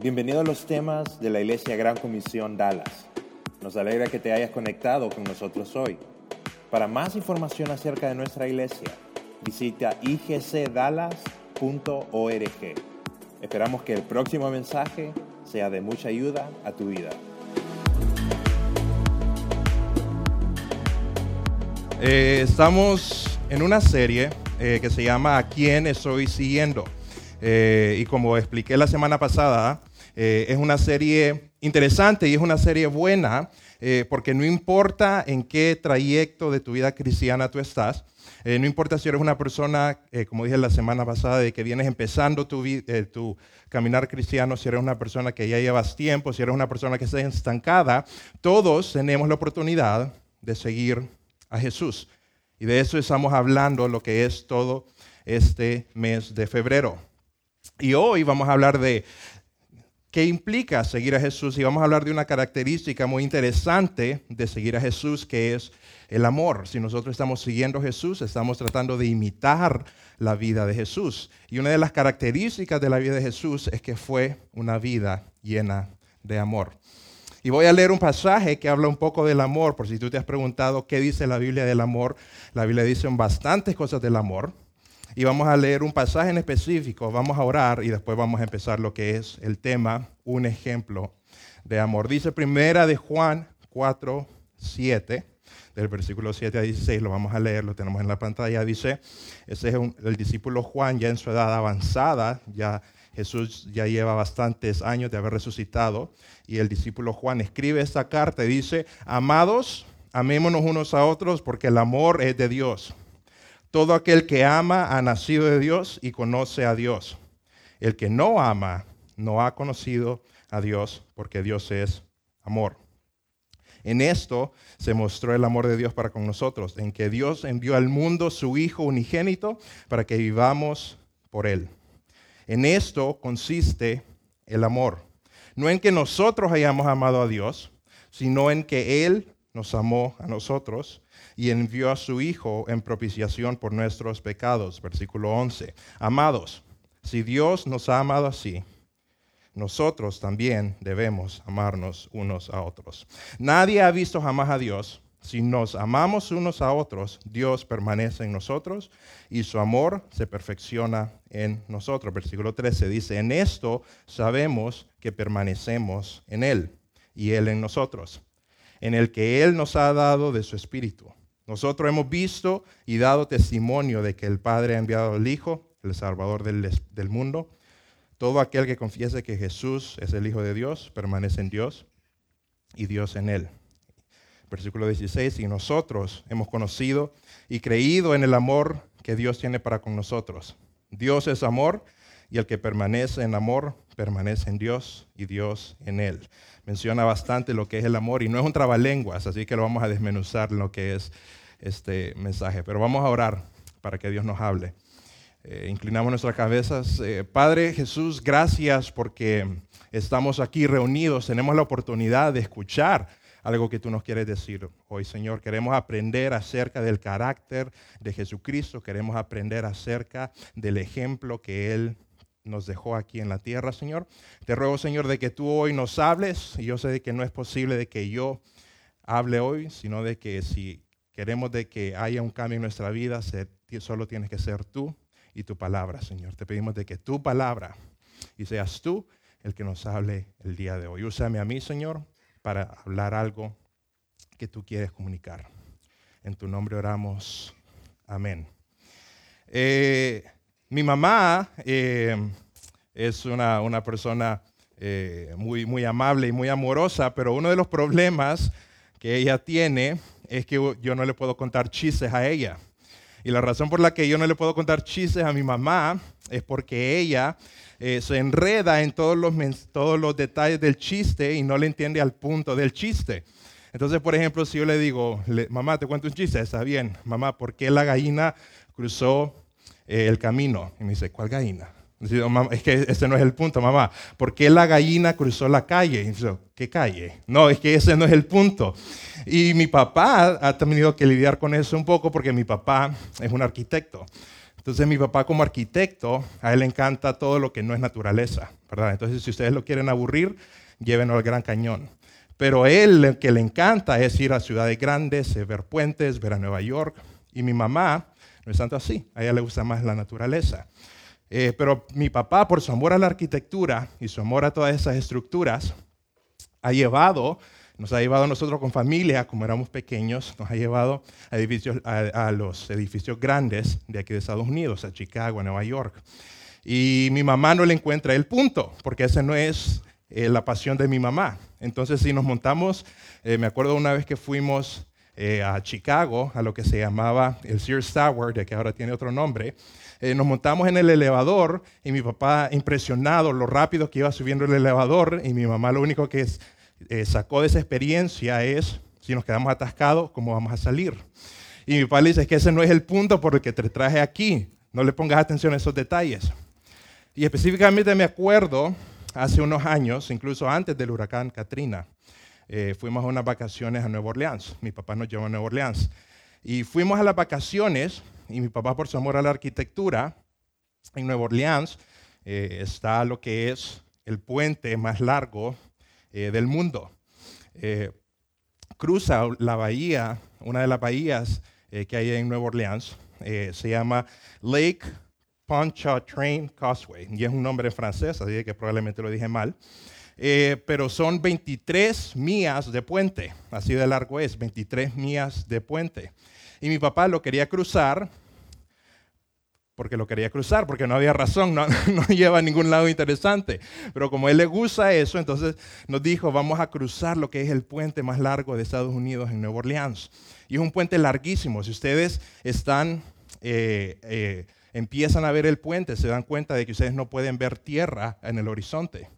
Bienvenido a los temas de la Iglesia Gran Comisión Dallas. Nos alegra que te hayas conectado con nosotros hoy. Para más información acerca de nuestra iglesia, visita igcdallas.org. Esperamos que el próximo mensaje sea de mucha ayuda a tu vida. Eh, estamos en una serie eh, que se llama ¿A quién estoy siguiendo? Eh, y como expliqué la semana pasada, es una serie interesante y es una serie buena porque no importa en qué trayecto de tu vida cristiana tú estás, no importa si eres una persona, como dije la semana pasada, de que vienes empezando tu, tu, caminar cristiano, si eres una persona que ya llevas tiempo, si eres una persona que está estancada, todos tenemos la oportunidad de seguir a Jesús. Y de eso estamos hablando lo que es todo este mes de febrero. Y hoy vamos a hablar de qué implica seguir a Jesús y vamos a hablar de una característica muy interesante de seguir a Jesús que es el amor. Si nosotros estamos siguiendo a Jesús, estamos tratando de imitar la vida de Jesús. Y una de las características de la vida de Jesús es que fue una vida llena de amor. Y voy a leer un pasaje que habla un poco del amor, por si tú te has preguntado qué dice la Biblia del amor. La Biblia dice bastantes cosas del amor. Y vamos a leer un pasaje en específico, vamos a orar y después vamos a empezar lo que es el tema, un ejemplo de amor. Dice primera de Juan 4, 7, del versículo 7 a 16, lo vamos a leer, lo tenemos en la pantalla. Dice, ese es el discípulo Juan ya en su edad avanzada, ya Jesús ya lleva bastantes años de haber resucitado y el discípulo Juan escribe esta carta y dice, amados, amémonos unos a otros porque el amor es de Dios. Todo aquel que ama ha nacido de Dios y conoce a Dios. El que no ama no ha conocido a Dios porque Dios es amor. En esto se mostró el amor de Dios para con nosotros, en que Dios envió al mundo su Hijo unigénito para que vivamos por Él. En esto consiste el amor. No en que nosotros hayamos amado a Dios, sino en que Él nos amó a nosotros y envió a su Hijo en propiciación por nuestros pecados. Versículo 11. Amados, si Dios nos ha amado así, nosotros también debemos amarnos unos a otros. Nadie ha visto jamás a Dios. Si nos amamos unos a otros, Dios permanece en nosotros y su amor se perfecciona en nosotros. Versículo 13 dice, en esto sabemos que permanecemos en Él y Él en nosotros, en el que Él nos ha dado de su Espíritu. Nosotros hemos visto y dado testimonio de que el Padre ha enviado al Hijo, el Salvador del, mundo. Todo aquel que confiese que Jesús es el Hijo de Dios, permanece en Dios y Dios en Él versículo 16, y nosotros hemos conocido y creído en el amor que Dios tiene para con nosotros. Dios es amor y el que permanece en amor permanece en Dios y Dios en él. Menciona bastante lo que es el amor y no es un trabalenguas, así que lo vamos a desmenuzar en lo que es este mensaje. Pero vamos a orar para que Dios nos hable. Eh, inclinamos nuestras cabezas. Eh, Padre Jesús, gracias porque estamos aquí reunidos, tenemos la oportunidad de escuchar algo que tú nos quieres decir hoy, Señor. Queremos aprender acerca del carácter de Jesucristo, queremos aprender acerca del ejemplo que Él nos dejó aquí en la tierra, Señor. Te ruego, Señor, de que tú hoy nos hables, y yo sé que no es posible de que yo hable hoy, sino de que si queremos de que haya un cambio en nuestra vida, solo tienes que ser tú y tu palabra, Señor. Te pedimos de que tu palabra y seas tú el que nos hable el día de hoy. Úsame a mí, Señor, para hablar algo que tú quieres comunicar. En tu nombre oramos. Amén. Eh, mi mamá eh, es una, una persona eh, muy, muy amable y muy amorosa, pero uno de los problemas que ella tiene es que yo no le puedo contar chistes a ella. Y la razón por la que yo no le puedo contar chistes a mi mamá es porque ella eh, se enreda en todos los, todos los detalles del chiste y no le entiende al punto del chiste. Entonces, por ejemplo, si yo le digo, mamá, te cuento un chiste, está bien, mamá, ¿por qué la gallina cruzó eh, el camino? Y me dice, ¿cuál gallina? es que ese no es el punto, mamá. ¿Por qué la gallina cruzó la calle? Y dice, ¿qué calle? No, es que ese no es el punto. Y mi papá ha tenido que lidiar con eso un poco porque mi papá es un arquitecto. Entonces mi papá como arquitecto, a él le encanta todo lo que no es naturaleza, ¿verdad? Entonces si ustedes lo quieren aburrir, llévenlo al Gran Cañón. Pero él lo que le encanta es ir a ciudades grandes, ver puentes, ver a Nueva York. Y mi mamá no es tanto así, a ella le gusta más la naturaleza. Eh, pero mi papá, por su amor a la arquitectura y su amor a todas esas estructuras, ha llevado, nos ha llevado a nosotros con familia, como éramos pequeños, nos ha llevado a, los edificios grandes de aquí de Estados Unidos, a Chicago, a Nueva York. Y mi mamá no le encuentra el punto, porque ese no es eh, la pasión de mi mamá. Entonces, si nos montamos, eh, me acuerdo una vez que fuimos a Chicago, a lo que se llamaba el Sears Tower, de que ahora tiene otro nombre, eh, nos montamos en el elevador y mi papá impresionado lo rápido que iba subiendo el elevador y mi mamá lo único que eh, sacó de esa experiencia es si nos quedamos atascados, ¿cómo vamos a salir? Y mi papá le dice, es que ese no es el punto por el que te traje aquí, no le pongas atención a esos detalles. Y específicamente me acuerdo, hace unos años, incluso antes del huracán Katrina, eh, fuimos a unas vacaciones a Nueva Orleans. Mi papá nos llevó a Nueva Orleans. Y fuimos a las vacaciones y mi papá por su amor a la arquitectura, en Nueva Orleans eh, está lo que es el puente más largo eh, del mundo. Eh, cruza la bahía, una de las bahías que hay en Nueva Orleans, se llama Lake Pontchartrain Causeway, y es un nombre francés, así que probablemente lo dije mal. Pero son 23 millas de puente, así de largo es, 23 millas de puente. Y mi papá lo quería cruzar porque lo quería cruzar, porque no había razón, no, lleva a ningún lado interesante. Pero como él le gusta eso, entonces nos dijo, vamos a cruzar lo que es el puente más largo de Estados Unidos en Nueva Orleans. Y es un puente larguísimo. Si ustedes están, eh, eh, empiezan a ver el puente, se dan cuenta de que ustedes no pueden ver tierra en el horizonte.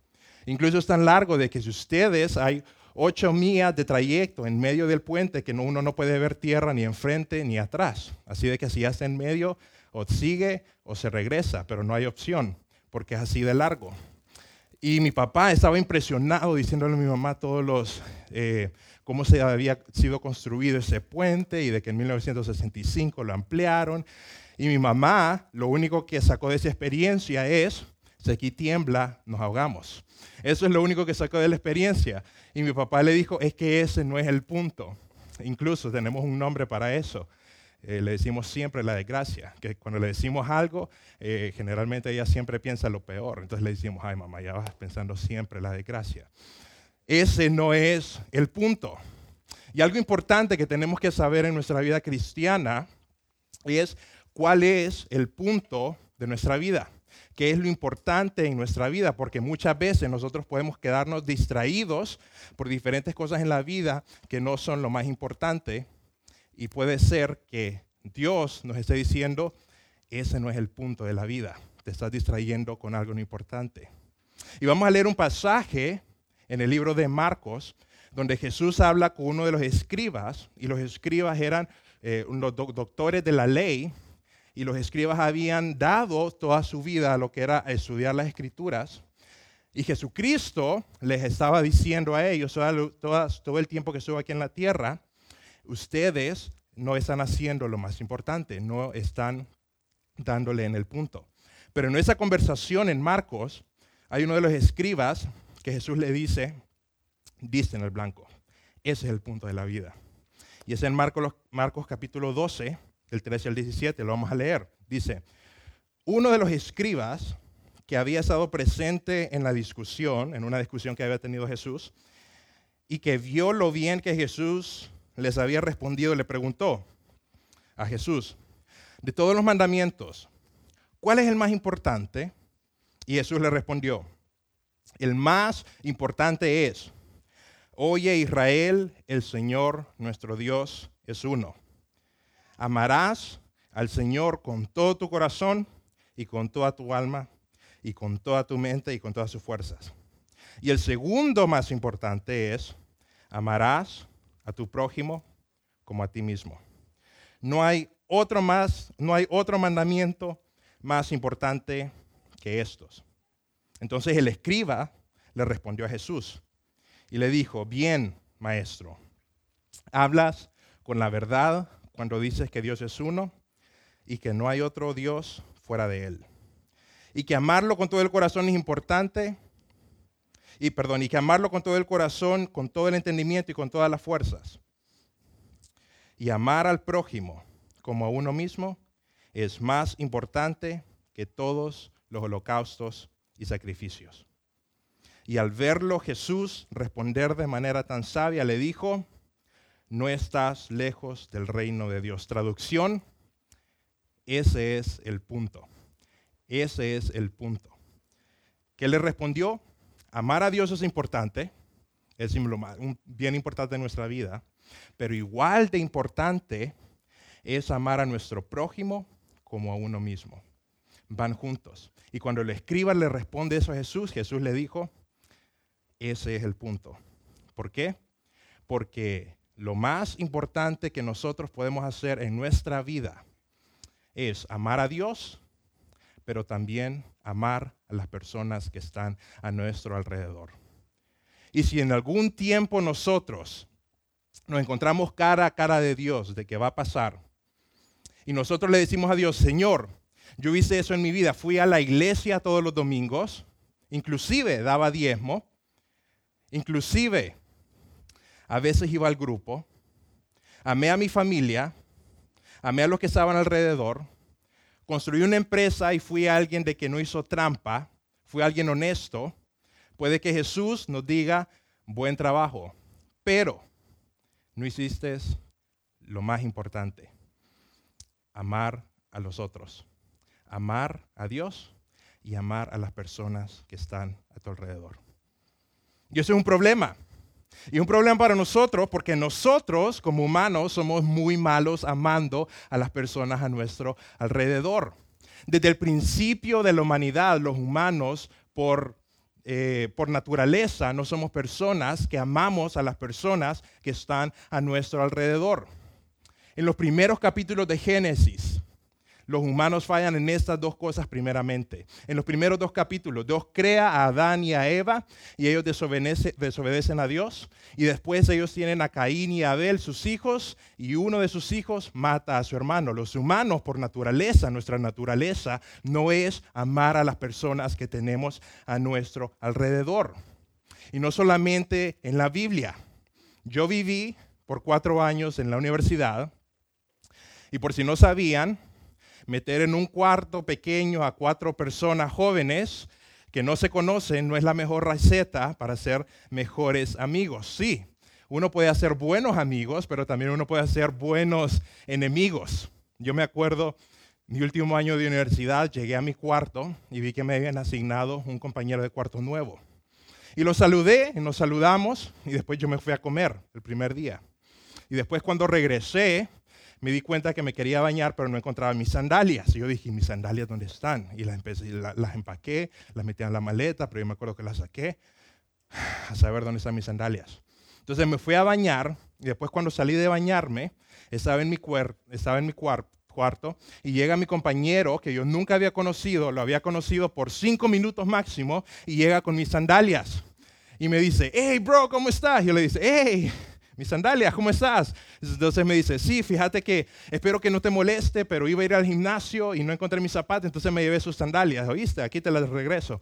Incluso es tan largo de que si ustedes hay ocho millas de trayecto en medio del puente que uno no puede ver tierra ni enfrente ni atrás. Así de que si ya está en medio, o sigue o se regresa, pero no hay opción porque es así de largo. Y mi papá estaba impresionado diciéndole a mi mamá todos los, eh, cómo se había sido construido ese puente y de que en 1965 lo ampliaron. Y mi mamá lo único que sacó de esa experiencia es, si aquí tiembla, nos ahogamos. Eso es lo único que sacó de la experiencia. Y mi papá le dijo, es que ese no es el punto. Incluso tenemos un nombre para eso. Eh, le decimos siempre la desgracia, que cuando le decimos algo, eh, generalmente ella siempre piensa lo peor. Entonces le decimos, ay mamá, ya vas pensando siempre la desgracia. Ese no es el punto. Y algo importante que tenemos que saber en nuestra vida cristiana es cuál es el punto de nuestra vida qué es lo importante en nuestra vida, porque muchas veces nosotros podemos quedarnos distraídos por diferentes cosas en la vida que no son lo más importante y puede ser que Dios nos esté diciendo, ese no es el punto de la vida, te estás distrayendo con algo no importante. Y vamos a leer un pasaje en el libro de Marcos, donde Jesús habla con uno de los escribas, y los escribas eran eh, los doctores de la ley, y los escribas habían dado toda su vida a lo que era estudiar las escrituras. Y Jesucristo les estaba diciendo a ellos todo, el tiempo que estuvo aquí en la tierra, ustedes no están haciendo lo más importante, no están dándole en el punto. Pero en esa conversación en Marcos, hay uno de los escribas que Jesús le dice, dice en el blanco, ese es el punto de la vida. Y es en Marcos, Marcos capítulo 12, el 13 al 17, lo vamos a leer. Dice, uno de los escribas que había estado presente en la discusión, en una discusión que había tenido Jesús, y que vio lo bien que Jesús les había respondido, le preguntó a Jesús, de todos los mandamientos, ¿cuál es el más importante? Y Jesús le respondió, el más importante es, oye Israel, el Señor nuestro Dios es uno. Amarás al Señor con todo tu corazón y con toda tu alma y con toda tu mente y con todas sus fuerzas. Y el segundo más importante es, amarás a tu prójimo como a ti mismo. No hay otro más, no hay otro mandamiento más importante que estos. Entonces el escriba le respondió a Jesús y le dijo, bien, maestro, hablas con la verdad cuando dices que Dios es uno y que no hay otro Dios fuera de Él. Y que amarlo con todo el corazón es importante. Y perdón, y que amarlo con todo el corazón, con todo el entendimiento y con todas las fuerzas. Y amar al prójimo como a uno mismo es más importante que todos los holocaustos y sacrificios. Y al verlo Jesús responder de manera tan sabia, le dijo, no estás lejos del reino de Dios. Traducción, ese es el punto. Ese es el punto. ¿Qué le respondió? Amar a Dios es importante, es un bien importante en nuestra vida, pero igual de importante es amar a nuestro prójimo como a uno mismo. Van juntos. Y cuando el escriba le responde eso a Jesús, Jesús le dijo, ese es el punto. ¿Por qué? Porque lo más importante que nosotros podemos hacer en nuestra vida es amar a Dios, pero también amar a las personas que están a nuestro alrededor. Y si en algún tiempo nosotros nos encontramos cara a cara de Dios, de qué va a pasar, y nosotros le decimos a Dios, Señor, yo hice eso en mi vida, fui a la iglesia todos los domingos, inclusive daba diezmo, inclusive a veces iba al grupo, amé a mi familia, amé a los que estaban alrededor, construí una empresa y fui alguien de que no hizo trampa, fui alguien honesto, puede que Jesús nos diga, buen trabajo, pero no hiciste lo más importante, amar a los otros, amar a Dios y amar a las personas que están a tu alrededor. Y eso es un problema. Y un problema para nosotros porque nosotros como humanos somos muy malos amando a las personas a nuestro alrededor. Desde el principio de la humanidad, los humanos por, eh, por naturaleza no somos personas que amamos a las personas que están a nuestro alrededor. En los primeros capítulos de Génesis, los humanos fallan en estas dos cosas primeramente. En los primeros dos capítulos, Dios crea a Adán y a Eva y ellos desobedecen a Dios. Y después ellos tienen a Caín y a Abel, sus hijos, y uno de sus hijos mata a su hermano. Los humanos, por naturaleza, nuestra naturaleza, no es amar a las personas que tenemos a nuestro alrededor. Y no solamente en la Biblia. Yo viví por cuatro años en la universidad. Y por si no sabían, meter en un cuarto pequeño a cuatro personas jóvenes que no se conocen no es la mejor receta para ser mejores amigos. Sí, uno puede hacer buenos amigos, pero también uno puede hacer buenos enemigos. Yo me acuerdo, mi último año de universidad, llegué a mi cuarto y vi que me habían asignado un compañero de cuarto nuevo. Y lo saludé, y nos saludamos, y después yo me fui a comer el primer día. Y después cuando regresé, me di cuenta que me quería bañar, pero no encontraba mis sandalias. Y yo dije, ¿mis sandalias dónde están? Y las, empecé, las empaqué, las metí en la maleta, pero yo me acuerdo que las saqué a saber dónde están mis sandalias. Entonces me fui a bañar y después cuando salí de bañarme, estaba en mi, estaba en mi cuarto y llega mi compañero que yo nunca había conocido, lo había conocido por cinco minutos máximo y llega con mis sandalias y me dice, hey bro, ¿cómo estás? Y yo le dice, hey, mis sandalias, ¿cómo estás? Entonces me dice, sí, fíjate que espero que no te moleste, pero iba a ir al gimnasio y no encontré mis zapatos, entonces me llevé sus sandalias, ¿oíste? Aquí te las regreso.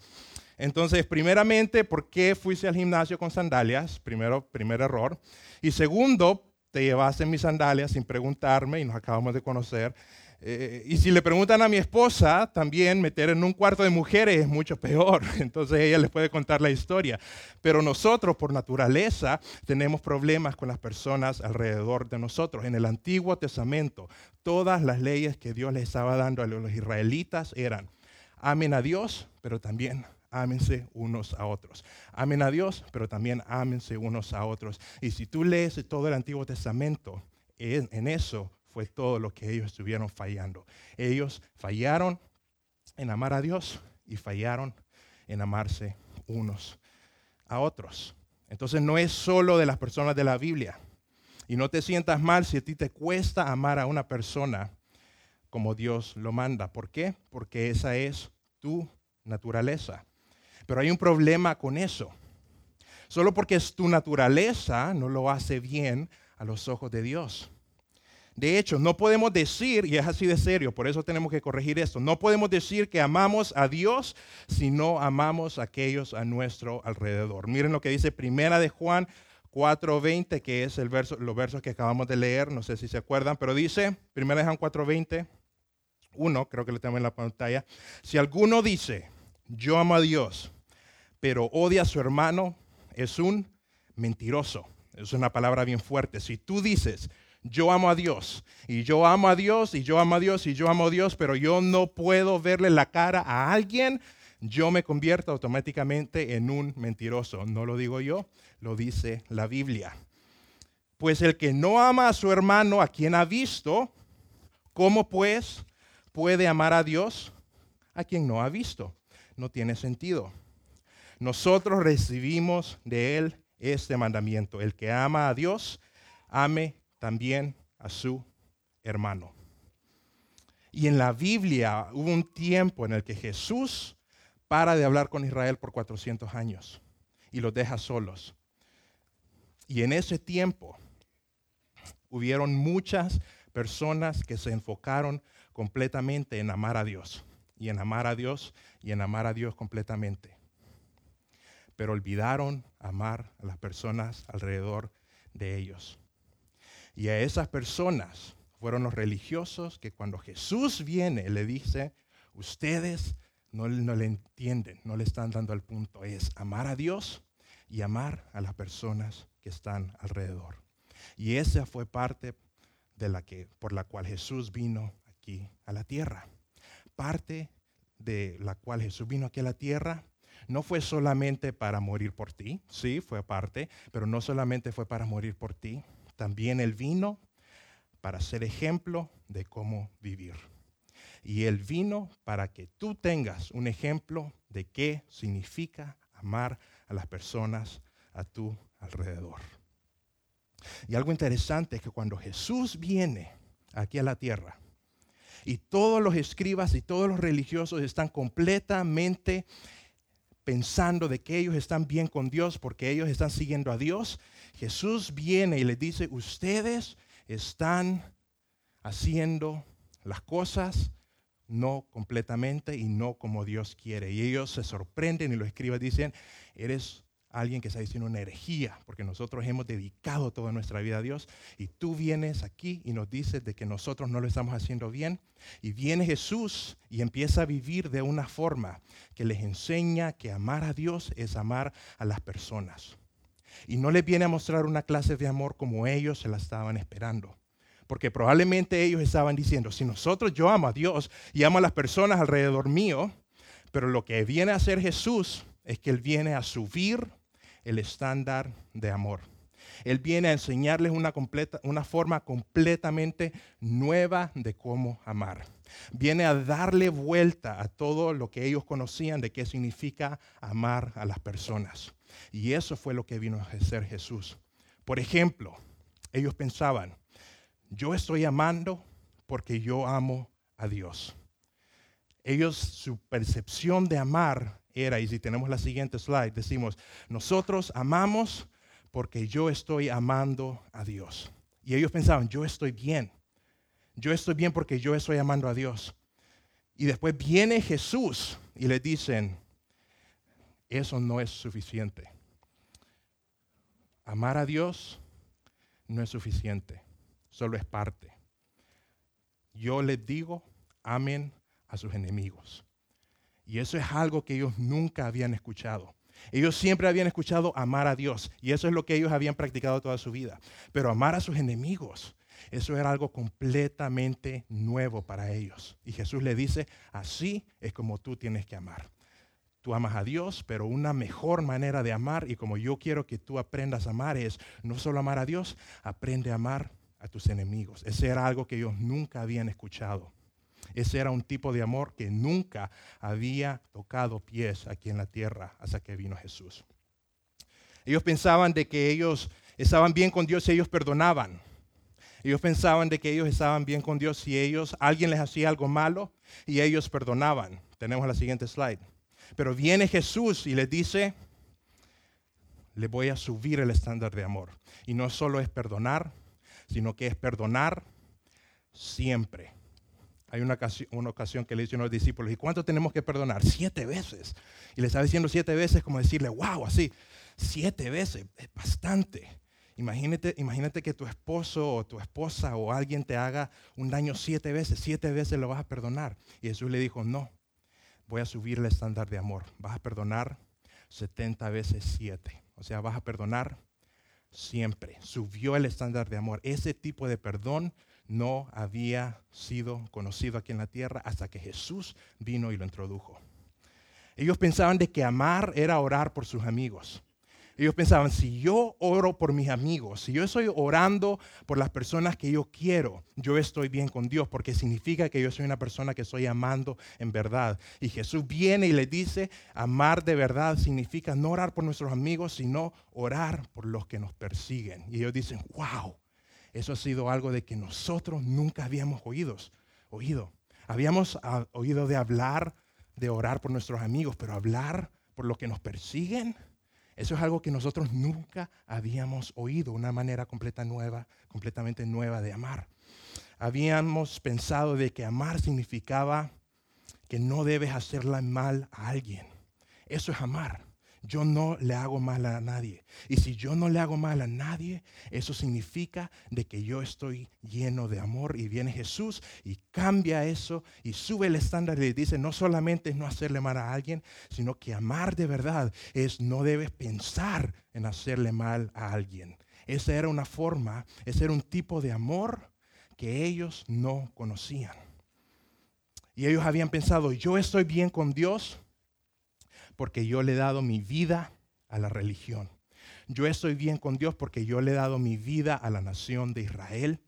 Entonces, primeramente, ¿por qué fuiste al gimnasio con sandalias? Primero, primer error. Y segundo, te llevaste mis sandalias sin preguntarme y nos acabamos de conocer. Eh, y si le preguntan a mi esposa, también meter en un cuarto de mujeres es mucho peor. Entonces ella les puede contar la historia. Pero nosotros, por naturaleza, tenemos problemas con las personas alrededor de nosotros. En el Antiguo Testamento, todas las leyes que Dios les estaba dando a los israelitas eran, amen a Dios, pero también ámense unos a otros. Amen a Dios, pero también ámense unos a otros. Y si tú lees todo el Antiguo Testamento, en eso fue todo lo que ellos estuvieron fallando. Ellos fallaron en amar a Dios y fallaron en amarse unos a otros. Entonces no es solo de las personas de la Biblia. Y no te sientas mal si a ti te cuesta amar a una persona como Dios lo manda. ¿Por qué? Porque esa es tu naturaleza. Pero hay un problema con eso. Solo porque es tu naturaleza no lo hace bien a los ojos de Dios. De hecho, no podemos decir, y es así de serio, por eso tenemos que corregir esto, no podemos decir que amamos a Dios si no amamos a aquellos a nuestro alrededor. Miren lo que dice Primera de Juan 4.20, que es el verso, los versos que acabamos de leer, no sé si se acuerdan, pero dice, Primera de Juan 4.20, uno, creo que lo tenemos en la pantalla, si alguno dice, yo amo a Dios, pero odia a su hermano, es un mentiroso. Es una palabra bien fuerte. Si tú dices, yo amo a Dios, y yo amo a Dios, y yo amo a Dios, y yo amo a Dios, pero yo no puedo verle la cara a alguien, yo me convierto automáticamente en un mentiroso. No lo digo yo, lo dice la Biblia. Pues el que no ama a su hermano, a quien ha visto, ¿cómo pues puede amar a Dios a quien no ha visto? No tiene sentido. Nosotros recibimos de Él este mandamiento. El que ama a Dios, ame también a su hermano. Y en la Biblia hubo un tiempo en el que Jesús para de hablar con Israel por 400 años y los deja solos. Y en ese tiempo hubieron muchas personas que se enfocaron completamente en amar a Dios y en amar a Dios y en amar a Dios completamente pero olvidaron amar a las personas alrededor de ellos. Y a esas personas fueron los religiosos que cuando Jesús viene le dice, ustedes no, no, le entienden, no le están dando el punto, es amar a Dios y amar a las personas que están alrededor. Y esa fue parte de la que, por la cual Jesús vino aquí a la tierra. Parte de la cual Jesús vino aquí a la tierra no fue solamente para morir por ti, sí, fue parte, pero no solamente fue para morir por ti, también Él vino para ser ejemplo de cómo vivir. Y Él vino para que tú tengas un ejemplo de qué significa amar a las personas a tu alrededor. Y algo interesante es que cuando Jesús viene aquí a la tierra, y todos los escribas y todos los religiosos están completamente pensando de que ellos están bien con Dios porque ellos están siguiendo a Dios, Jesús viene y les dice, ustedes están haciendo las cosas no completamente y no como Dios quiere. Y ellos se sorprenden y lo escriben, dicen, eres alguien que está diciendo una herejía, porque nosotros hemos dedicado toda nuestra vida a Dios y tú vienes aquí y nos dices de que nosotros no lo estamos haciendo bien y viene Jesús y empieza a vivir de una forma que les enseña que amar a Dios es amar a las personas. Y no les viene a mostrar una clase de amor como ellos se la estaban esperando. Porque probablemente ellos estaban diciendo, si nosotros yo amo a Dios y amo a las personas alrededor mío, pero lo que viene a hacer Jesús es que Él viene a subir el estándar de amor. Él viene a enseñarles una, completa, una forma completamente nueva de cómo amar. Viene a darle vuelta a todo lo que ellos conocían de qué significa amar a las personas. Y eso fue lo que vino a hacer Jesús. Por ejemplo, ellos pensaban, yo estoy amando porque yo amo a Dios. Ellos, su percepción de amar era, y si tenemos la siguiente slide, decimos, nosotros amamos porque yo estoy amando a Dios. Y ellos pensaban, yo estoy bien. Yo estoy bien porque yo estoy amando a Dios. Y después viene Jesús y le dicen, eso no es suficiente. Amar a Dios no es suficiente, solo es parte. Yo les digo, amen a sus enemigos. Y eso es algo que ellos nunca habían escuchado. Ellos siempre habían escuchado amar a Dios y eso es lo que ellos habían practicado toda su vida. Pero amar a sus enemigos, eso era algo completamente nuevo para ellos. Y Jesús le dice, así es como tú tienes que amar. Tú amas a Dios, pero una mejor manera de amar y como yo quiero que tú aprendas a amar es no solo amar a Dios, aprende a amar a tus enemigos. Ese era algo que ellos nunca habían escuchado. Ese era un tipo de amor que nunca había tocado pies aquí en la tierra hasta que vino Jesús. Ellos pensaban de que ellos estaban bien con Dios y ellos perdonaban. Ellos pensaban de que ellos estaban bien con Dios si ellos, alguien les hacía algo malo y ellos perdonaban. Tenemos la siguiente slide. Pero viene Jesús y les dice, le voy a subir el estándar de amor. Y no solo es perdonar, sino que es perdonar siempre. Hay una ocasión, una ocasión que le dicen a los discípulos, ¿y cuánto tenemos que perdonar? Siete veces. Y le está diciendo siete veces como decirle, wow, así, siete veces, es bastante. Imagínate, imagínate que tu esposo o tu esposa o alguien te haga un daño siete veces, siete veces lo vas a perdonar. Y Jesús le dijo, no, voy a subir el estándar de amor. Vas a perdonar 70 veces siete. O sea, vas a perdonar siempre. Subió el estándar de amor. Ese tipo de perdón no había sido conocido aquí en la tierra hasta que Jesús vino y lo introdujo. Ellos pensaban de que amar era orar por sus amigos. Ellos pensaban, si yo oro por mis amigos, si yo estoy orando por las personas que yo quiero, yo estoy bien con Dios, porque significa que yo soy una persona que estoy amando en verdad. Y Jesús viene y le dice, amar de verdad significa no orar por nuestros amigos, sino orar por los que nos persiguen. Y ellos dicen, wow, eso ha sido algo de que nosotros nunca habíamos oído. oído. Habíamos ah, oído de hablar, de orar por nuestros amigos, pero hablar por los que nos persiguen eso es algo que nosotros nunca habíamos oído, una manera completa nueva, completamente nueva de amar. Habíamos pensado de que amar significaba que no debes hacerle mal a alguien. Eso es amar. Yo no le hago mal a nadie. Y si yo no le hago mal a nadie, eso significa de que yo estoy lleno de amor. Y viene Jesús y cambia eso y sube el estándar y dice, no solamente es no hacerle mal a alguien, sino que amar de verdad es no debes pensar en hacerle mal a alguien. Esa era una forma, ese era un tipo de amor que ellos no conocían. Y ellos habían pensado, yo estoy bien con Dios porque yo le he dado mi vida a la religión. Yo estoy bien con Dios porque yo le he dado mi vida a la nación de Israel.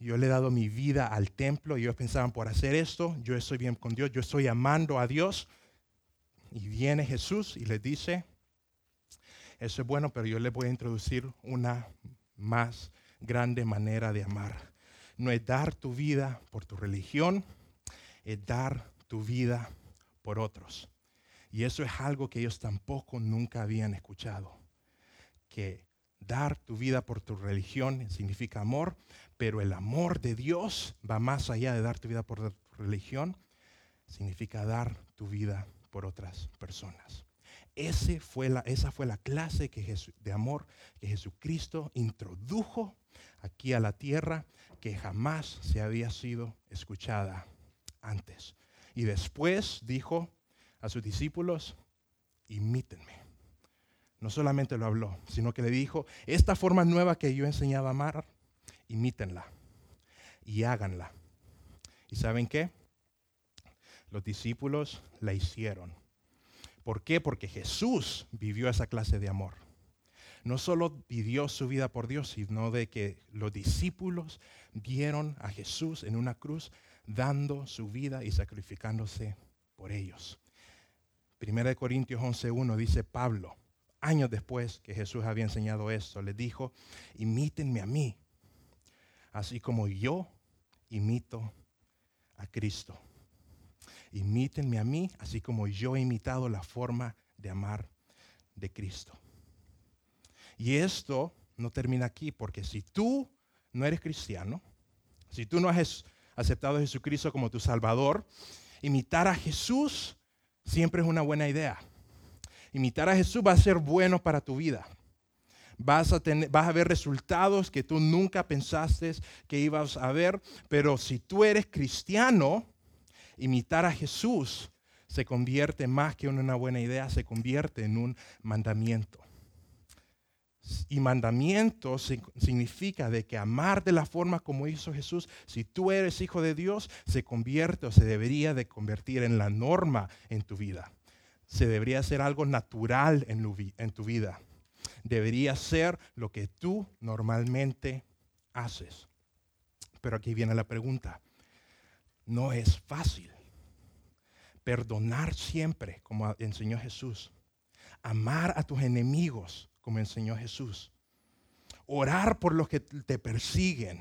Yo le he dado mi vida al templo y ellos pensaban por hacer esto, yo estoy bien con Dios, yo estoy amando a Dios. Y viene Jesús y les dice, eso es bueno, pero yo le voy a introducir una más grande manera de amar. No es dar tu vida por tu religión, es dar tu vida por otros. Y eso es algo que ellos tampoco nunca habían escuchado. Que dar tu vida por tu religión significa amor, pero el amor de Dios va más allá de dar tu vida por tu religión, significa dar tu vida por otras personas. Esa fue la clase de amor que Jesucristo introdujo aquí a la tierra que jamás se había sido escuchada antes. Y después dijo, a sus discípulos, imítenme. No solamente lo habló, sino que le dijo, esta forma nueva que yo enseñaba a amar, imítenla y háganla. ¿Y saben qué? Los discípulos la hicieron. ¿Por qué? Porque Jesús vivió esa clase de amor. No solo vivió su vida por Dios, sino de que los discípulos vieron a Jesús en una cruz dando su vida y sacrificándose por ellos. Primera de Corintios 11.1 dice Pablo, años después que Jesús había enseñado esto, le dijo, imítenme a mí, así como yo imito a Cristo. Imítenme a mí, así como yo he imitado la forma de amar de Cristo. Y esto no termina aquí, porque si tú no eres cristiano, si tú no has aceptado a Jesucristo como tu Salvador, imitar a Jesús siempre es una buena idea. Imitar a Jesús va a ser bueno para tu vida. Vas a, tener, vas a ver resultados que tú nunca pensaste que ibas a ver, pero si tú eres cristiano, imitar a Jesús se convierte más que en una buena idea, se convierte en un mandamiento. Y mandamiento significa de que amar de la forma como hizo Jesús, si tú eres hijo de Dios, se convierte o se debería de convertir en la norma en tu vida. Se debería ser algo natural en, en tu vida. Debería ser lo que tú normalmente haces. Pero aquí viene la pregunta. No es fácil perdonar siempre, como enseñó Jesús. Amar a tus enemigos como enseñó Jesús. Orar por los que te persiguen.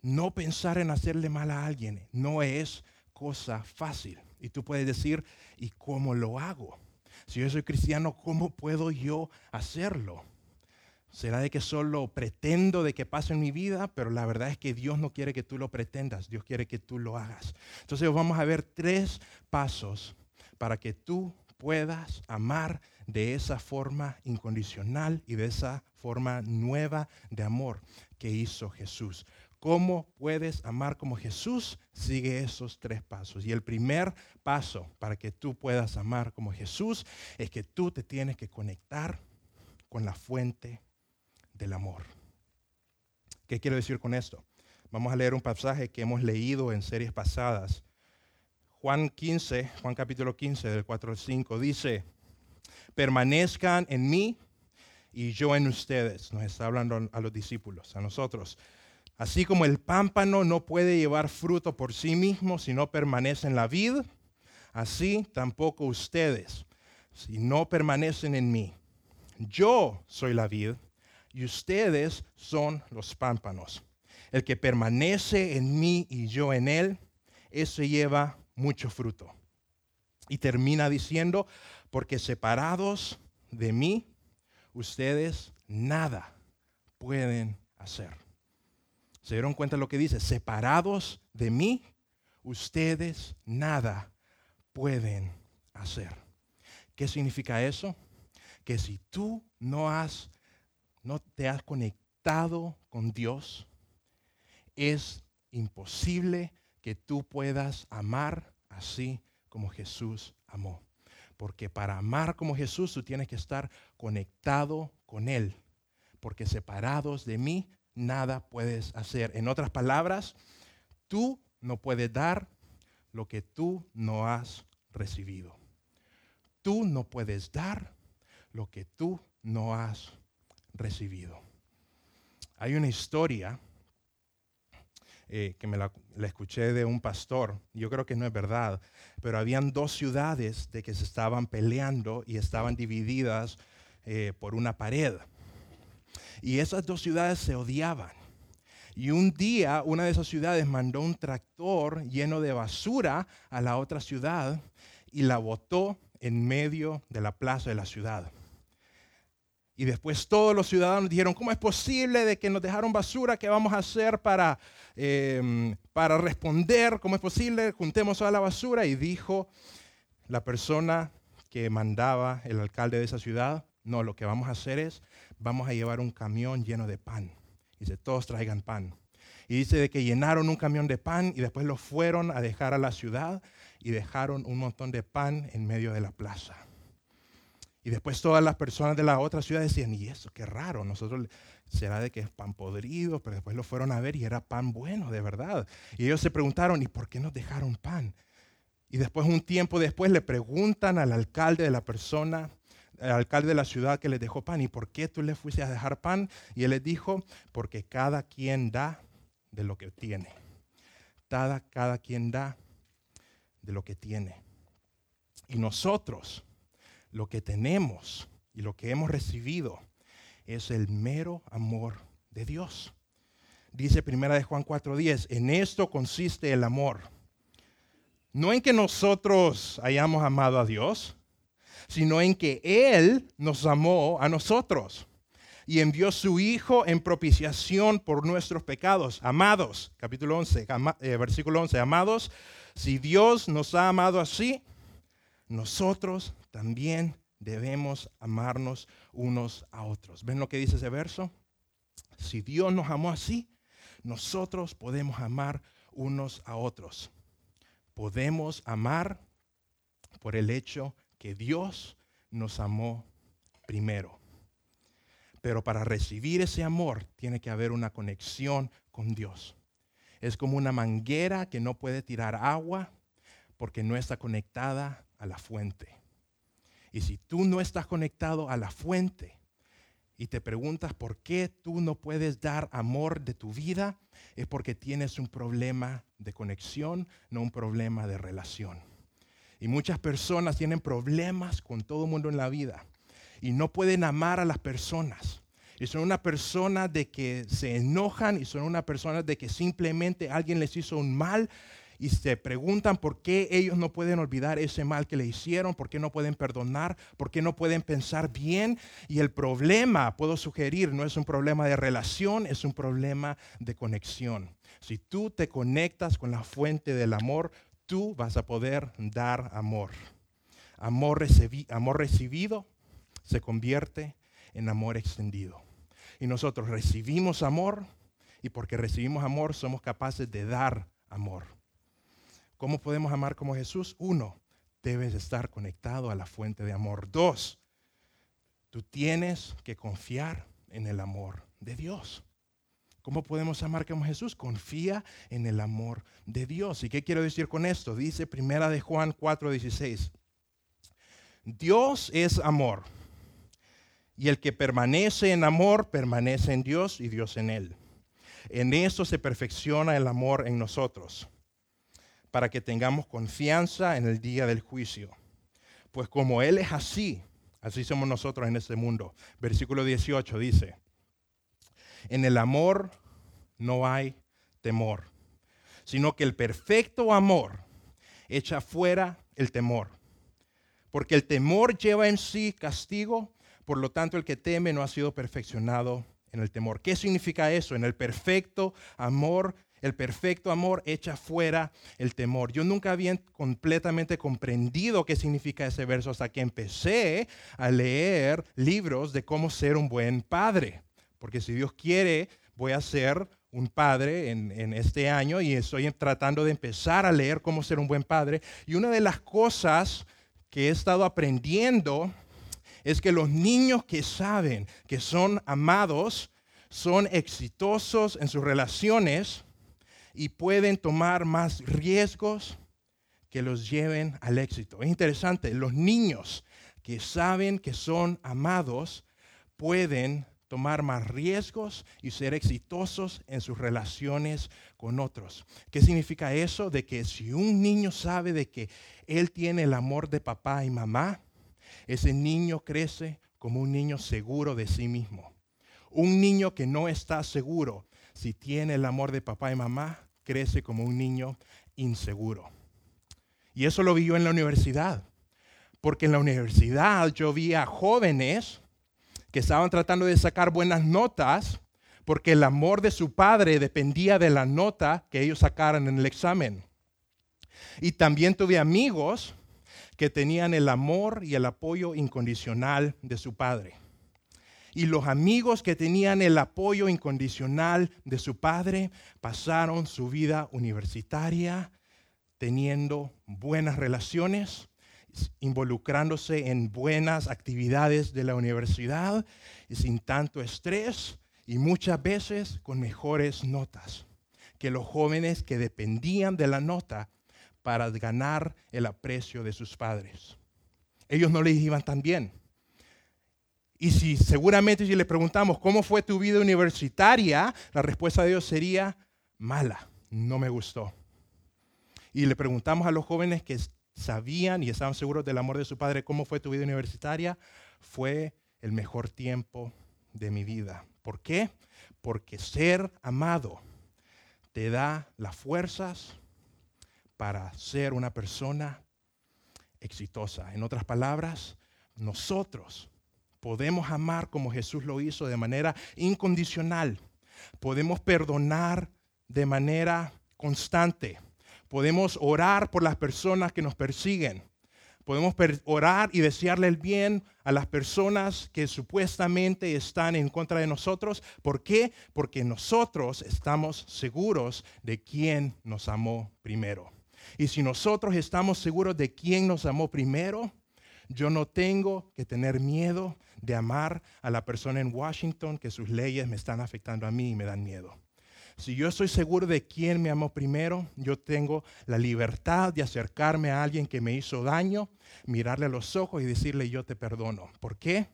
No pensar en hacerle mal a alguien no es cosa fácil. Y tú puedes decir, ¿y cómo lo hago? Si yo soy cristiano, ¿cómo puedo yo hacerlo? ¿Será de que solo pretendo de que pase en mi vida? Pero la verdad es que Dios no quiere que tú lo pretendas, Dios quiere que tú lo hagas. Entonces vamos a ver tres pasos para que tú puedas amar de esa forma incondicional y de esa forma nueva de amor que hizo Jesús. ¿Cómo puedes amar como Jesús? Sigue esos tres pasos. Y el primer paso para que tú puedas amar como Jesús es que tú te tienes que conectar con la fuente del amor. ¿Qué quiero decir con esto? Vamos a leer un pasaje que hemos leído en series pasadas. Juan 15, Juan capítulo 15 del 4 al 5 dice, permanezcan en mí y yo en ustedes. Nos está hablando a los discípulos, a nosotros. Así como el pámpano no puede llevar fruto por sí mismo si no permanece en la vid, así tampoco ustedes, si no permanecen en mí. Yo soy la vid y ustedes son los pámpanos. El que permanece en mí y yo en él, ese lleva mucho fruto. Y termina diciendo, porque separados de mí, ustedes nada pueden hacer. ¿Se dieron cuenta lo que dice? Separados de mí, ustedes nada pueden hacer. ¿Qué significa eso? Que si tú no has no te has conectado con Dios, es imposible que tú puedas amar así como Jesús amó. Porque para amar como Jesús tú tienes que estar conectado con Él. Porque separados de mí nada puedes hacer. En otras palabras, tú no puedes dar lo que tú no has recibido. Tú no puedes dar lo que tú no has recibido. Hay una historia eh, que me la, escuché de un pastor, yo creo que no es verdad, pero habían dos ciudades de que se estaban peleando y estaban divididas eh, por una pared. Y esas dos ciudades se odiaban. Y un día una de esas ciudades mandó un tractor lleno de basura a la otra ciudad y la botó en medio de la plaza de la ciudad. Y después todos los ciudadanos dijeron, ¿cómo es posible de que nos dejaron basura? ¿Qué vamos a hacer para, em, para responder? ¿Cómo es posible? Juntemos toda la basura. Y dijo la persona que mandaba, el alcalde de esa ciudad, no, lo que vamos a hacer es, vamos a llevar un camión lleno de pan. Dice, todos traigan pan. Y dice de que llenaron un camión de pan y después lo fueron a dejar a la ciudad y dejaron un montón de pan en medio de la plaza. Y después todas las personas de la otra ciudad decían, y eso, qué raro, nosotros será de que es pan podrido, pero después lo fueron a ver y era pan bueno, de verdad. Y ellos se preguntaron, ¿y por qué nos dejaron pan? Y después, un tiempo después, le preguntan al alcalde de la persona, al alcalde de la ciudad que les dejó pan, ¿y por qué tú le fuiste a dejar pan? Y él les dijo, porque cada quien da de lo que tiene. Cada, cada quien da de lo que tiene. Y nosotros lo que tenemos y lo que hemos recibido es el mero amor de Dios. Dice primera de Juan 4:10, en esto consiste el amor. No en que nosotros hayamos amado a Dios, sino en que Él nos amó a nosotros y envió su Hijo en propiciación por nuestros pecados. Amados, capítulo 11, eh, versículo 11, amados, si Dios nos ha amado así, nosotros también debemos amarnos unos a otros. ¿Ven lo que dice ese verso? Si Dios nos amó así, nosotros podemos amar unos a otros. Podemos amar por el hecho que Dios nos amó primero. Pero para recibir ese amor tiene que haber una conexión con Dios. Es como una manguera que no puede tirar agua porque no está conectada a la fuente. Y si tú no estás conectado a la fuente y te preguntas por qué tú no puedes dar amor de tu vida, es porque tienes un problema de conexión, no un problema de relación. Y muchas personas tienen problemas con todo el mundo en la vida y no pueden amar a las personas. Y son una persona de que se enojan y son una persona de que simplemente alguien les hizo un mal y se preguntan por qué ellos no pueden olvidar ese mal que le hicieron, por qué no pueden perdonar, por qué no pueden pensar bien. Y el problema, puedo sugerir, no es un problema de relación, es un problema de conexión. Si tú te conectas con la fuente del amor, tú vas a poder dar amor. Amor, amor recibido se convierte en amor extendido. Y nosotros recibimos amor y porque recibimos amor somos capaces de dar amor. ¿Cómo podemos amar como Jesús? Uno, debes estar conectado a la fuente de amor. Dos, tú tienes que confiar en el amor de Dios. ¿Cómo podemos amar como Jesús? Confía en el amor de Dios. ¿Y qué quiero decir con esto? Dice Primera de Juan 4:16. Dios es amor. Y el que permanece en amor permanece en Dios y Dios en él. En esto se perfecciona el amor en nosotros para que tengamos confianza en el día del juicio. Pues como Él es así, así somos nosotros en este mundo. Versículo 18 dice, en el amor no hay temor, sino que el perfecto amor echa fuera el temor. Porque el temor lleva en sí castigo, por lo tanto el que teme no ha sido perfeccionado en el temor. ¿Qué significa eso? En el perfecto amor el perfecto amor echa fuera el temor. Yo nunca había completamente comprendido qué significa ese verso hasta que empecé a leer libros de cómo ser un buen padre. Porque si Dios quiere, voy a ser un padre en, en, este año y estoy tratando de empezar a leer cómo ser un buen padre. Y una de las cosas que he estado aprendiendo es que los niños que saben que son amados, son exitosos en sus relaciones, y pueden tomar más riesgos que los lleven al éxito. Es interesante, los niños que saben que son amados pueden tomar más riesgos y ser exitosos en sus relaciones con otros. ¿Qué significa eso? De que si un niño sabe de que él tiene el amor de papá y mamá, ese niño crece como un niño seguro de sí mismo. Un niño que no está seguro si tiene el amor de papá y mamá, crece como un niño inseguro. Y eso lo vi yo en la universidad, porque en la universidad yo vi a jóvenes que estaban tratando de sacar buenas notas porque el amor de su padre dependía de la nota que ellos sacaran en el examen. Y también tuve amigos que tenían el amor y el apoyo incondicional de su padre y los amigos que tenían el apoyo incondicional de su padre pasaron su vida universitaria teniendo buenas relaciones, involucrándose en buenas actividades de la universidad y sin tanto estrés y muchas veces con mejores notas que los jóvenes que dependían de la nota para ganar el aprecio de sus padres. Ellos no les iban tan bien y si seguramente si le preguntamos cómo fue tu vida universitaria, la respuesta de Dios sería mala, no me gustó. Y le preguntamos a los jóvenes que sabían y estaban seguros del amor de su padre, cómo fue tu vida universitaria, fue el mejor tiempo de mi vida. ¿Por qué? Porque ser amado te da las fuerzas para ser una persona exitosa. En otras palabras, nosotros Podemos amar como Jesús lo hizo de manera incondicional. Podemos perdonar de manera constante. Podemos orar por las personas que nos persiguen. Podemos orar y desearle el bien a las personas que supuestamente están en contra de nosotros. ¿Por qué? Porque nosotros estamos seguros de quién nos amó primero. Y si nosotros estamos seguros de quién nos amó primero, yo no tengo que tener miedo de amar a la persona en Washington que sus leyes me están afectando a mí y me dan miedo. Si yo estoy seguro de quién me amó primero, yo tengo la libertad de acercarme a alguien que me hizo daño, mirarle a los ojos y decirle yo te perdono. ¿Por qué?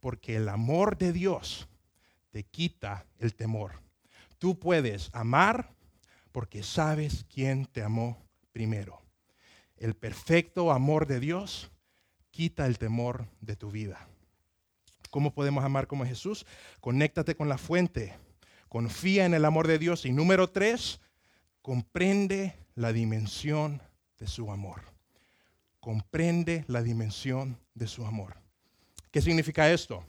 Porque el amor de Dios te quita el temor. Tú puedes amar porque sabes quién te amó primero. El perfecto amor de Dios quita el temor de tu vida. ¿Cómo podemos amar como Jesús? Conéctate con la fuente. Confía en el amor de Dios. Y número tres, comprende la dimensión de su amor. Comprende la dimensión de su amor. ¿Qué significa esto?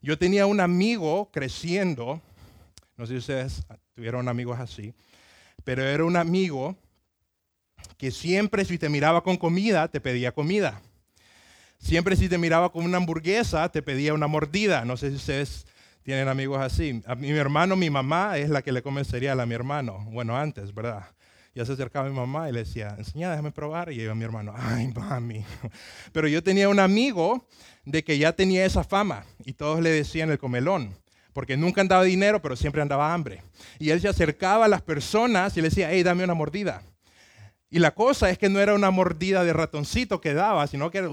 Yo tenía un amigo creciendo, no sé si ustedes tuvieron amigos así, pero era un amigo que siempre si te miraba con comida, te pedía comida. Siempre si te miraba con una hamburguesa, te pedía una mordida. No sé si ustedes tienen amigos así. A mi hermano, mi mamá es la que le come a mi hermano. Bueno, antes, ¿verdad? Ya se acercaba mi mamá y le decía, enseña, déjame probar. Y yo a mi hermano, ay, mami. Pero yo tenía un amigo de que ya tenía esa fama y todos le decían el comelón porque nunca andaba dinero, pero siempre andaba hambre. Y él se acercaba a las personas y le decía, hey, dame una mordida. Y la cosa es que no era una mordida de ratoncito que daba, sino que era,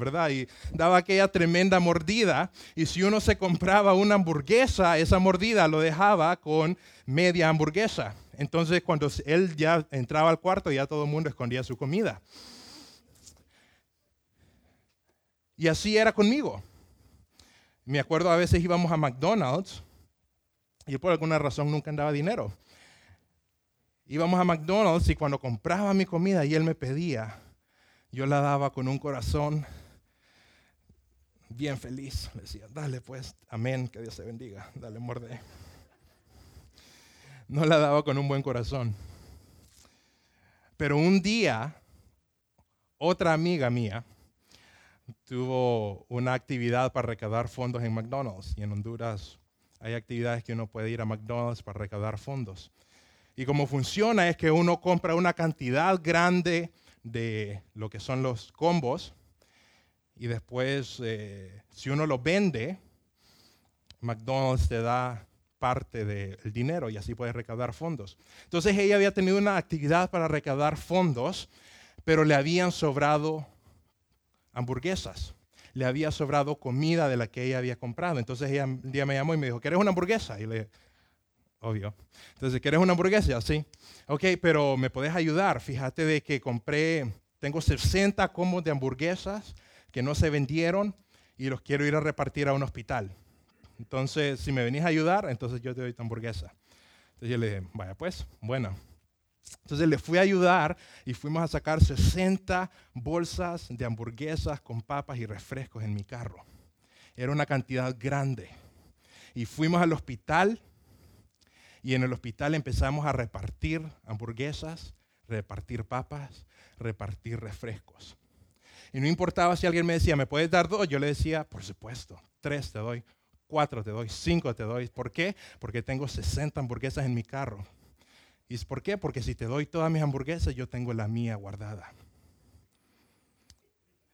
¿verdad? Y daba aquella tremenda mordida. Y si uno se compraba una hamburguesa, esa mordida lo dejaba con media hamburguesa. Entonces, cuando él ya entraba al cuarto, ya todo el mundo escondía su comida. Y así era conmigo. Me acuerdo a veces íbamos a McDonald's y por alguna razón nunca andaba dinero. Íbamos a McDonald's y cuando compraba mi comida y él me pedía, yo la daba con un corazón bien feliz. Le decía, dale pues, amén, que Dios te bendiga, dale, morde. No la daba con un buen corazón. Pero un día, otra amiga mía, tuvo una actividad para recaudar fondos en McDonald's. Y en Honduras hay actividades que uno puede ir a McDonald's para recaudar fondos. Y cómo funciona es que uno compra una cantidad grande de lo que son los combos y después eh, si uno lo vende, McDonald's te da parte del dinero y así puedes recaudar fondos. Entonces ella había tenido una actividad para recaudar fondos, pero le habían sobrado hamburguesas. Le había sobrado comida de la que ella había comprado. Entonces ella un día me llamó y me dijo, ¿quieres una hamburguesa? Y le obvio. Entonces, ¿quieres una hamburguesa? Sí. Ok, pero ¿me puedes ayudar? Fíjate de que compré, tengo 60 combos de hamburguesas que no se vendieron y los quiero ir a repartir a un hospital. Entonces, si me venís a ayudar, entonces yo te doy tu hamburguesa. Entonces yo le dije, vaya pues, bueno. Entonces le fui a ayudar y fuimos a sacar 60 bolsas de hamburguesas con papas y refrescos en mi carro. Era una cantidad grande. Y fuimos al hospital y en el hospital empezamos a repartir hamburguesas, repartir papas, repartir refrescos. Y no importaba si alguien me decía, ¿me puedes dar dos? Yo le decía, por supuesto, tres te doy, cuatro te doy, cinco te doy. ¿Por qué? Porque tengo 60 hamburguesas en mi carro. ¿Y por qué? Porque si te doy todas mis hamburguesas, yo tengo la mía guardada.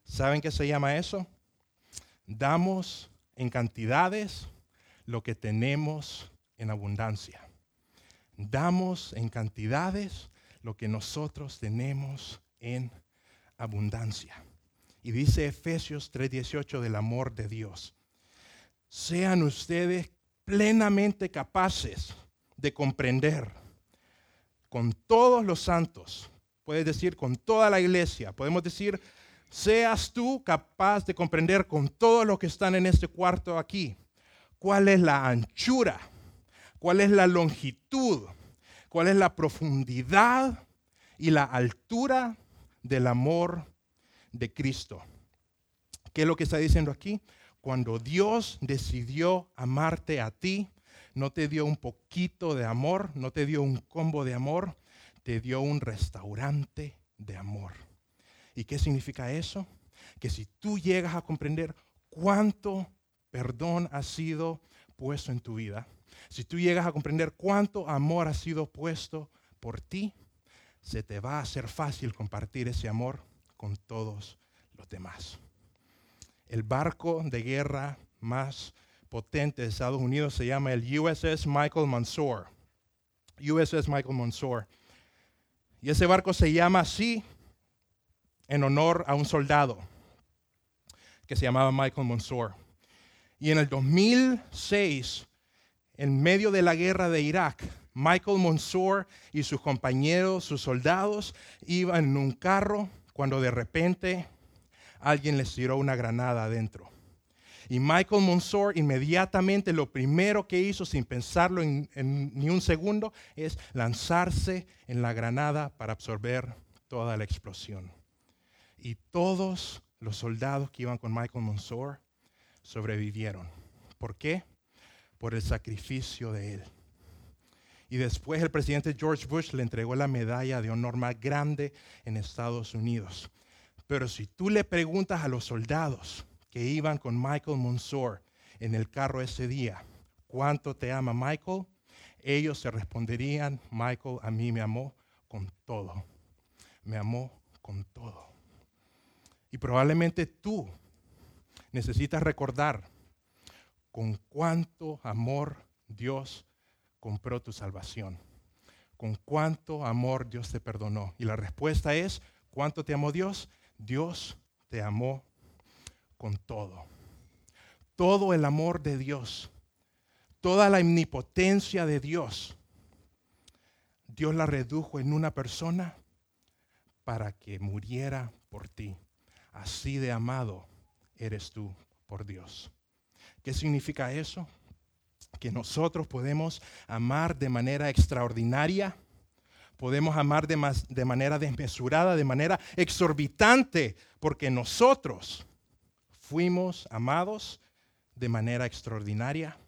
¿Saben qué se llama eso? Damos en cantidades lo que tenemos en abundancia. Damos en cantidades lo que nosotros tenemos en abundancia. Y dice Efesios 3:18 del amor de Dios. Sean ustedes plenamente capaces de comprender con todos los santos, puedes decir con toda la iglesia, podemos decir, seas tú capaz de comprender con todos los que están en este cuarto aquí, cuál es la anchura, cuál es la longitud, cuál es la profundidad y la altura del amor de Cristo. ¿Qué es lo que está diciendo aquí? Cuando Dios decidió amarte a ti, no te dio un poquito de amor, no te dio un combo de amor, te dio un restaurante de amor. ¿Y qué significa eso? Que si tú llegas a comprender cuánto perdón ha sido puesto en tu vida, si tú llegas a comprender cuánto amor ha sido puesto por ti, se te va a hacer fácil compartir ese amor con todos los demás. El barco de guerra más potente de Estados Unidos se llama el USS Michael Mansour. USS Michael Mansour. Y ese barco se llama así en honor a un soldado que se llamaba Michael Mansour. Y en el 2006, en medio de la guerra de Irak, Michael Mansour y sus compañeros, sus soldados, iban en un carro cuando de repente alguien les tiró una granada adentro. Y Michael Monsor inmediatamente lo primero que hizo, sin pensarlo en, ni un segundo, es lanzarse en la granada para absorber toda la explosión. Y todos los soldados que iban con Michael Monsor sobrevivieron. ¿Por qué? Por el sacrificio de él. Y después el presidente George Bush le entregó la medalla de honor más grande en Estados Unidos. Pero si tú le preguntas a los soldados que iban con Michael Monsor en el carro ese día, ¿cuánto te ama Michael? Ellos se responderían, Michael a mí me amó con todo. Me amó con todo. Y probablemente tú necesitas recordar con cuánto amor Dios compró tu salvación. Con cuánto amor Dios te perdonó. Y la respuesta es, ¿cuánto te amó Dios? Dios te amó con todo. Todo el amor de Dios, toda la omnipotencia de Dios, Dios la redujo en una persona para que muriera por ti. Así de amado eres tú por Dios. ¿Qué significa eso? Que nosotros podemos amar de manera extraordinaria podemos amar de, manera desmesurada, de manera exorbitante, porque nosotros fuimos amados de manera extraordinaria,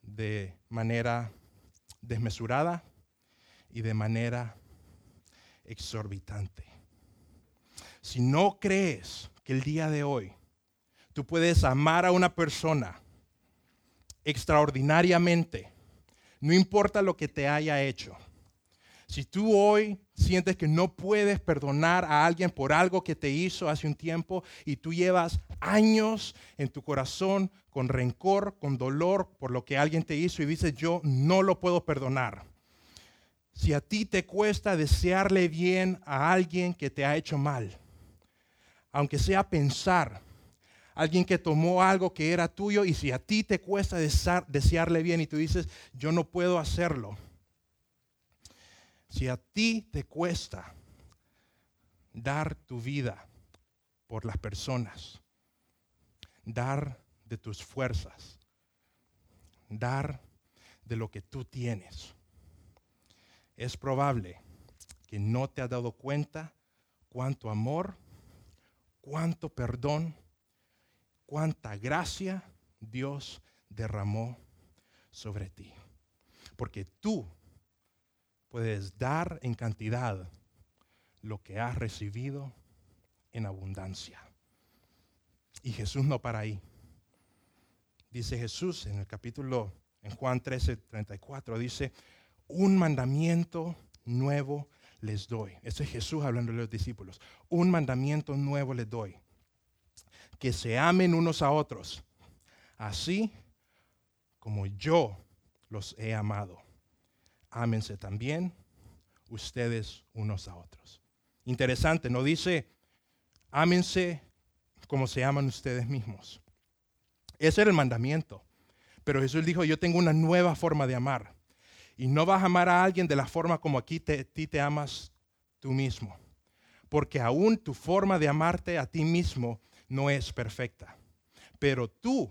de manera desmesurada y de manera exorbitante. Si no crees que el día de hoy tú puedes amar a una persona extraordinariamente, no importa lo que te haya hecho, si tú hoy sientes que no puedes perdonar a alguien por algo que te hizo hace un tiempo y tú llevas años en tu corazón con rencor, con dolor por lo que alguien te hizo y dices yo no lo puedo perdonar. Si a ti te cuesta desearle bien a alguien que te ha hecho mal, aunque sea pensar, alguien que tomó algo que era tuyo y si a ti te cuesta desearle bien y tú dices yo no puedo hacerlo si a ti te cuesta dar tu vida por las personas, dar de tus fuerzas, dar de lo que tú tienes, es probable que no te has dado cuenta cuánto amor, cuánto perdón, cuánta gracia Dios derramó sobre ti. Porque tú puedes dar en cantidad lo que has recibido en abundancia. Y Jesús no para ahí. Dice Jesús en el capítulo, en Juan 13, 34, dice, un mandamiento nuevo les doy. Ese es Jesús hablando a los discípulos. Un mandamiento nuevo les doy. Que se amen unos a otros, así como yo los he amado ámense también ustedes unos a otros. Interesante, no dice, ámense como se aman ustedes mismos. Ese era el mandamiento. Pero Jesús dijo, yo tengo una nueva forma de amar. Y no vas a amar a alguien de la forma como aquí te, te amas tú mismo. Porque aún tu forma de amarte a ti mismo no es perfecta. Pero tú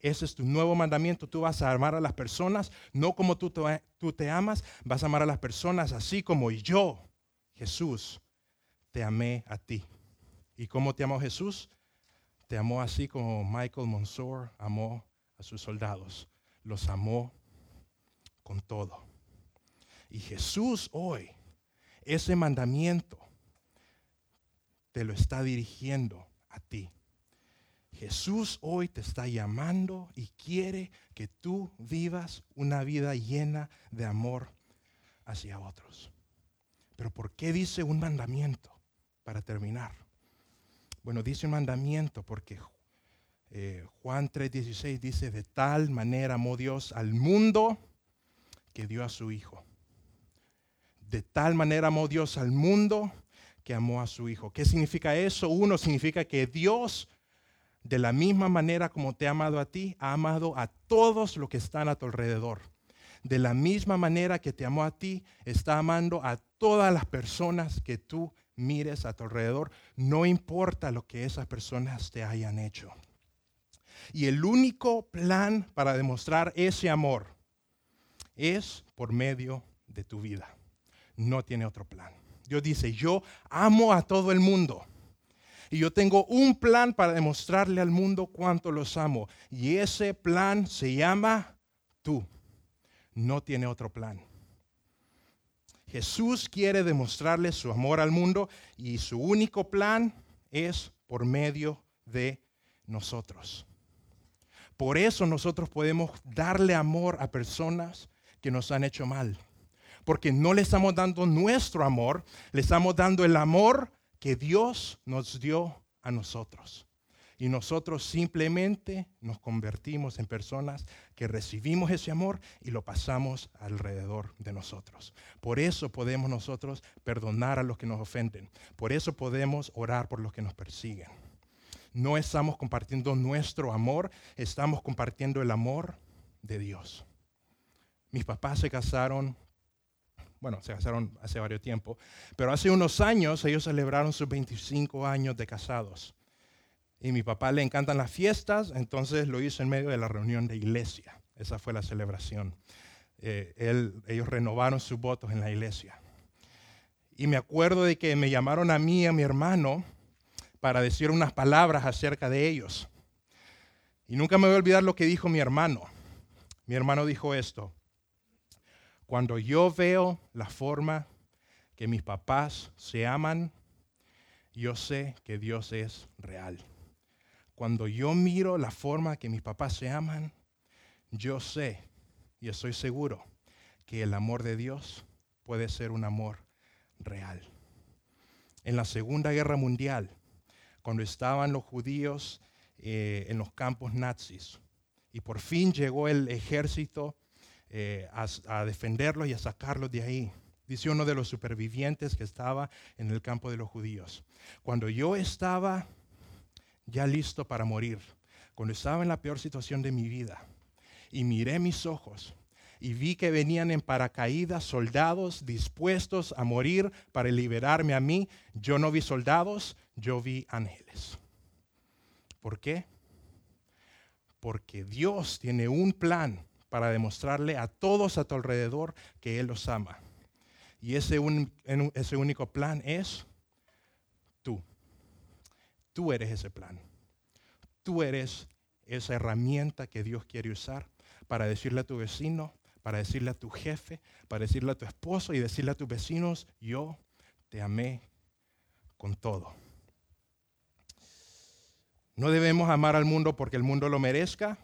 ese es tu nuevo mandamiento. Tú vas a amar a las personas, no como tú te, tú te amas, vas a amar a las personas así como yo, Jesús, te amé a ti. ¿Y cómo te amó Jesús? Te amó así como Michael Monsor amó a sus soldados. Los amó con todo. Y Jesús hoy, ese mandamiento, te lo está dirigiendo ti. Jesús hoy te está llamando y quiere que tú vivas una vida llena de amor hacia otros. Pero ¿por qué dice un mandamiento? Para terminar. Bueno, dice un mandamiento porque eh, Juan 3:16 dice, de tal manera amó Dios al mundo que dio a su Hijo. De tal manera amó Dios al mundo que amó a su Hijo. ¿Qué significa eso? Uno significa que Dios de la misma manera como te ha amado a ti, ha amado a todos los que están a tu alrededor. De la misma manera que te amó a ti, está amando a todas las personas que tú mires a tu alrededor, no importa lo que esas personas te hayan hecho. Y el único plan para demostrar ese amor es por medio de tu vida. No tiene otro plan. Dios dice, yo amo a todo el mundo. Y yo tengo un plan para demostrarle al mundo cuánto los amo. Y ese plan se llama tú. No tiene otro plan. Jesús quiere demostrarle su amor al mundo y su único plan es por medio de nosotros. Por eso nosotros podemos darle amor a personas que nos han hecho mal. Porque no le estamos dando nuestro amor, le estamos dando el amor que Dios nos dio a nosotros. Y nosotros simplemente nos convertimos en personas que recibimos ese amor y lo pasamos alrededor de nosotros. Por eso podemos nosotros perdonar a los que nos ofenden. Por eso podemos orar por los que nos persiguen. No estamos compartiendo nuestro amor, estamos compartiendo el amor de Dios. Mis papás se casaron bueno, se casaron hace varios tiempo, pero hace unos años ellos celebraron sus 25 años de casados. Y mi papá le encantan las fiestas, entonces lo hizo en medio de la reunión de iglesia. Esa fue la celebración. Eh, ellos renovaron sus votos en la iglesia. Y me acuerdo de que me llamaron a mí y a mi hermano para decir unas palabras acerca de ellos. Y nunca me voy a olvidar lo que dijo mi hermano. Mi hermano dijo esto. Cuando yo veo la forma que mis papás se aman, yo sé que Dios es real. Cuando yo miro la forma que mis papás se aman, yo sé y estoy seguro que el amor de Dios puede ser un amor real. En la Segunda Guerra Mundial, cuando estaban los judíos eh, en los campos nazis, y por fin llegó el ejército eh, a, a defenderlos y a sacarlos de ahí. Dice uno de los supervivientes que estaba en el campo de los judíos. Cuando yo estaba ya listo para morir, cuando estaba en la peor situación de mi vida, y miré mis ojos y vi que venían en paracaídas soldados dispuestos a morir para liberarme a mí, yo no vi soldados, yo vi ángeles. ¿Por qué? Porque Dios tiene un plan para demostrarle a todos a tu alrededor que Él los ama. Y ese, ese único plan es tú. Tú eres ese plan. Tú eres esa herramienta que Dios quiere usar para decirle a tu vecino, para decirle a tu jefe, para decirle a tu esposo y decirle a tus vecinos, yo te amé con todo. No debemos amar al mundo porque el mundo lo merezca.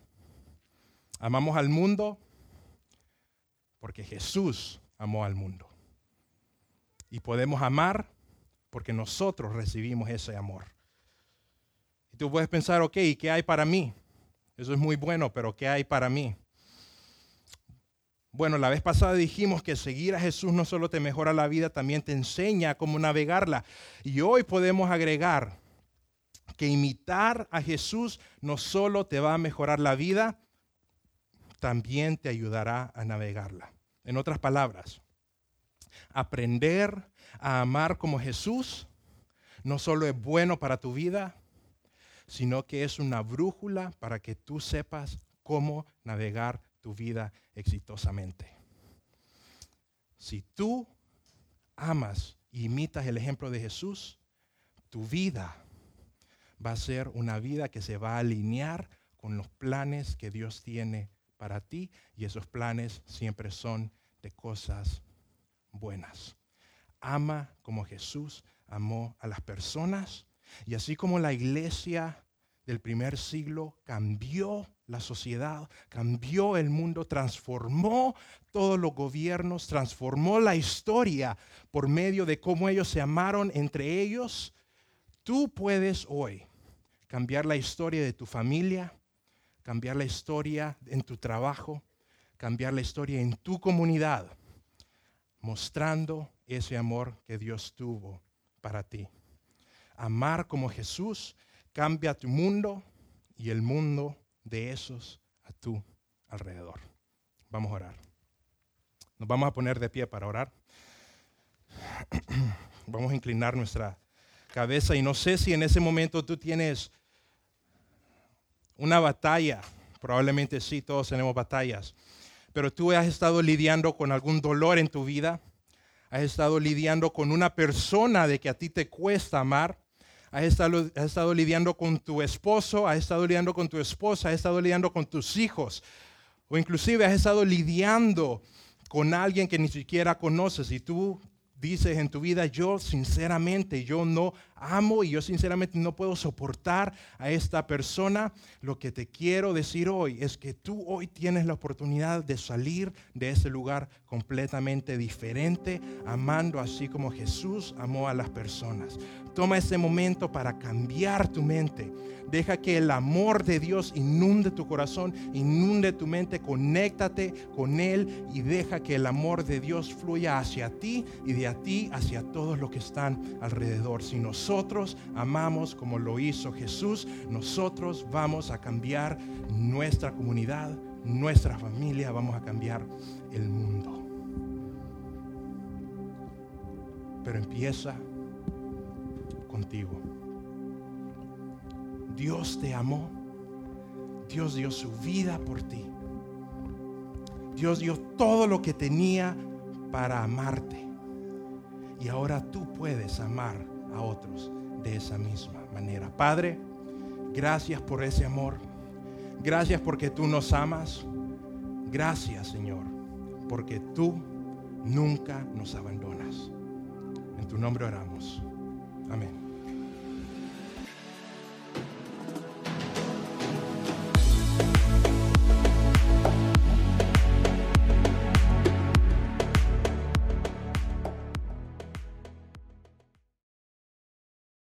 Amamos al mundo porque Jesús amó al mundo. Y podemos amar porque nosotros recibimos ese amor. Y tú puedes pensar, ok, ¿y qué hay para mí? Eso es muy bueno, pero ¿qué hay para mí? Bueno, la vez pasada dijimos que seguir a Jesús no solo te mejora la vida, también te enseña cómo navegarla. Y hoy podemos agregar que imitar a Jesús no solo te va a mejorar la vida, también te ayudará a navegarla. En otras palabras, aprender a amar como Jesús no solo es bueno para tu vida, sino que es una brújula para que tú sepas cómo navegar tu vida exitosamente. Si tú amas e imitas el ejemplo de Jesús, tu vida va a ser una vida que se va a alinear con los planes que Dios tiene para ti y esos planes siempre son de cosas buenas. Ama como Jesús amó a las personas y así como la iglesia del primer siglo cambió la sociedad, cambió el mundo, transformó todos los gobiernos, transformó la historia por medio de cómo ellos se amaron entre ellos, tú puedes hoy cambiar la historia de tu familia, cambiar la historia en tu trabajo, cambiar la historia en tu comunidad, mostrando ese amor que Dios tuvo para ti. Amar como Jesús cambia tu mundo y el mundo de esos a tu alrededor. Vamos a orar. Nos vamos a poner de pie para orar. Vamos a inclinar nuestra cabeza y no sé si en ese momento tú tienes una batalla. Probablemente sí, todos tenemos batallas. Pero tú has estado lidiando con algún dolor en tu vida. Has estado lidiando con una persona de que a ti te cuesta amar. Has estado, lidiando con tu esposo, has estado lidiando con tu esposa, has estado lidiando con tus hijos. O inclusive has estado lidiando con alguien que ni siquiera conoces y tú dices en tu vida, yo sinceramente, yo no amo y yo sinceramente no puedo soportar a esta persona, lo que te quiero decir hoy es que tú hoy tienes la oportunidad de salir de ese lugar completamente diferente, amando así como Jesús amó a las personas. Toma ese momento para cambiar tu mente. Deja que el amor de Dios inunde tu corazón, inunde tu mente, conéctate con Él y deja que el amor de Dios fluya hacia ti y de a ti hacia todos los que están alrededor. Si amamos como lo hizo Jesús, nosotros vamos a cambiar nuestra comunidad, nuestra familia, vamos a cambiar el mundo. Pero empieza contigo. Dios te amó. Dios dio su vida por ti. Dios dio todo lo que tenía para amarte. Y ahora tú puedes amar a otros de esa misma manera. Padre, gracias por ese amor. Gracias porque tú nos amas. Gracias, Señor, porque tú nunca nos abandonas. En tu nombre oramos. Amén.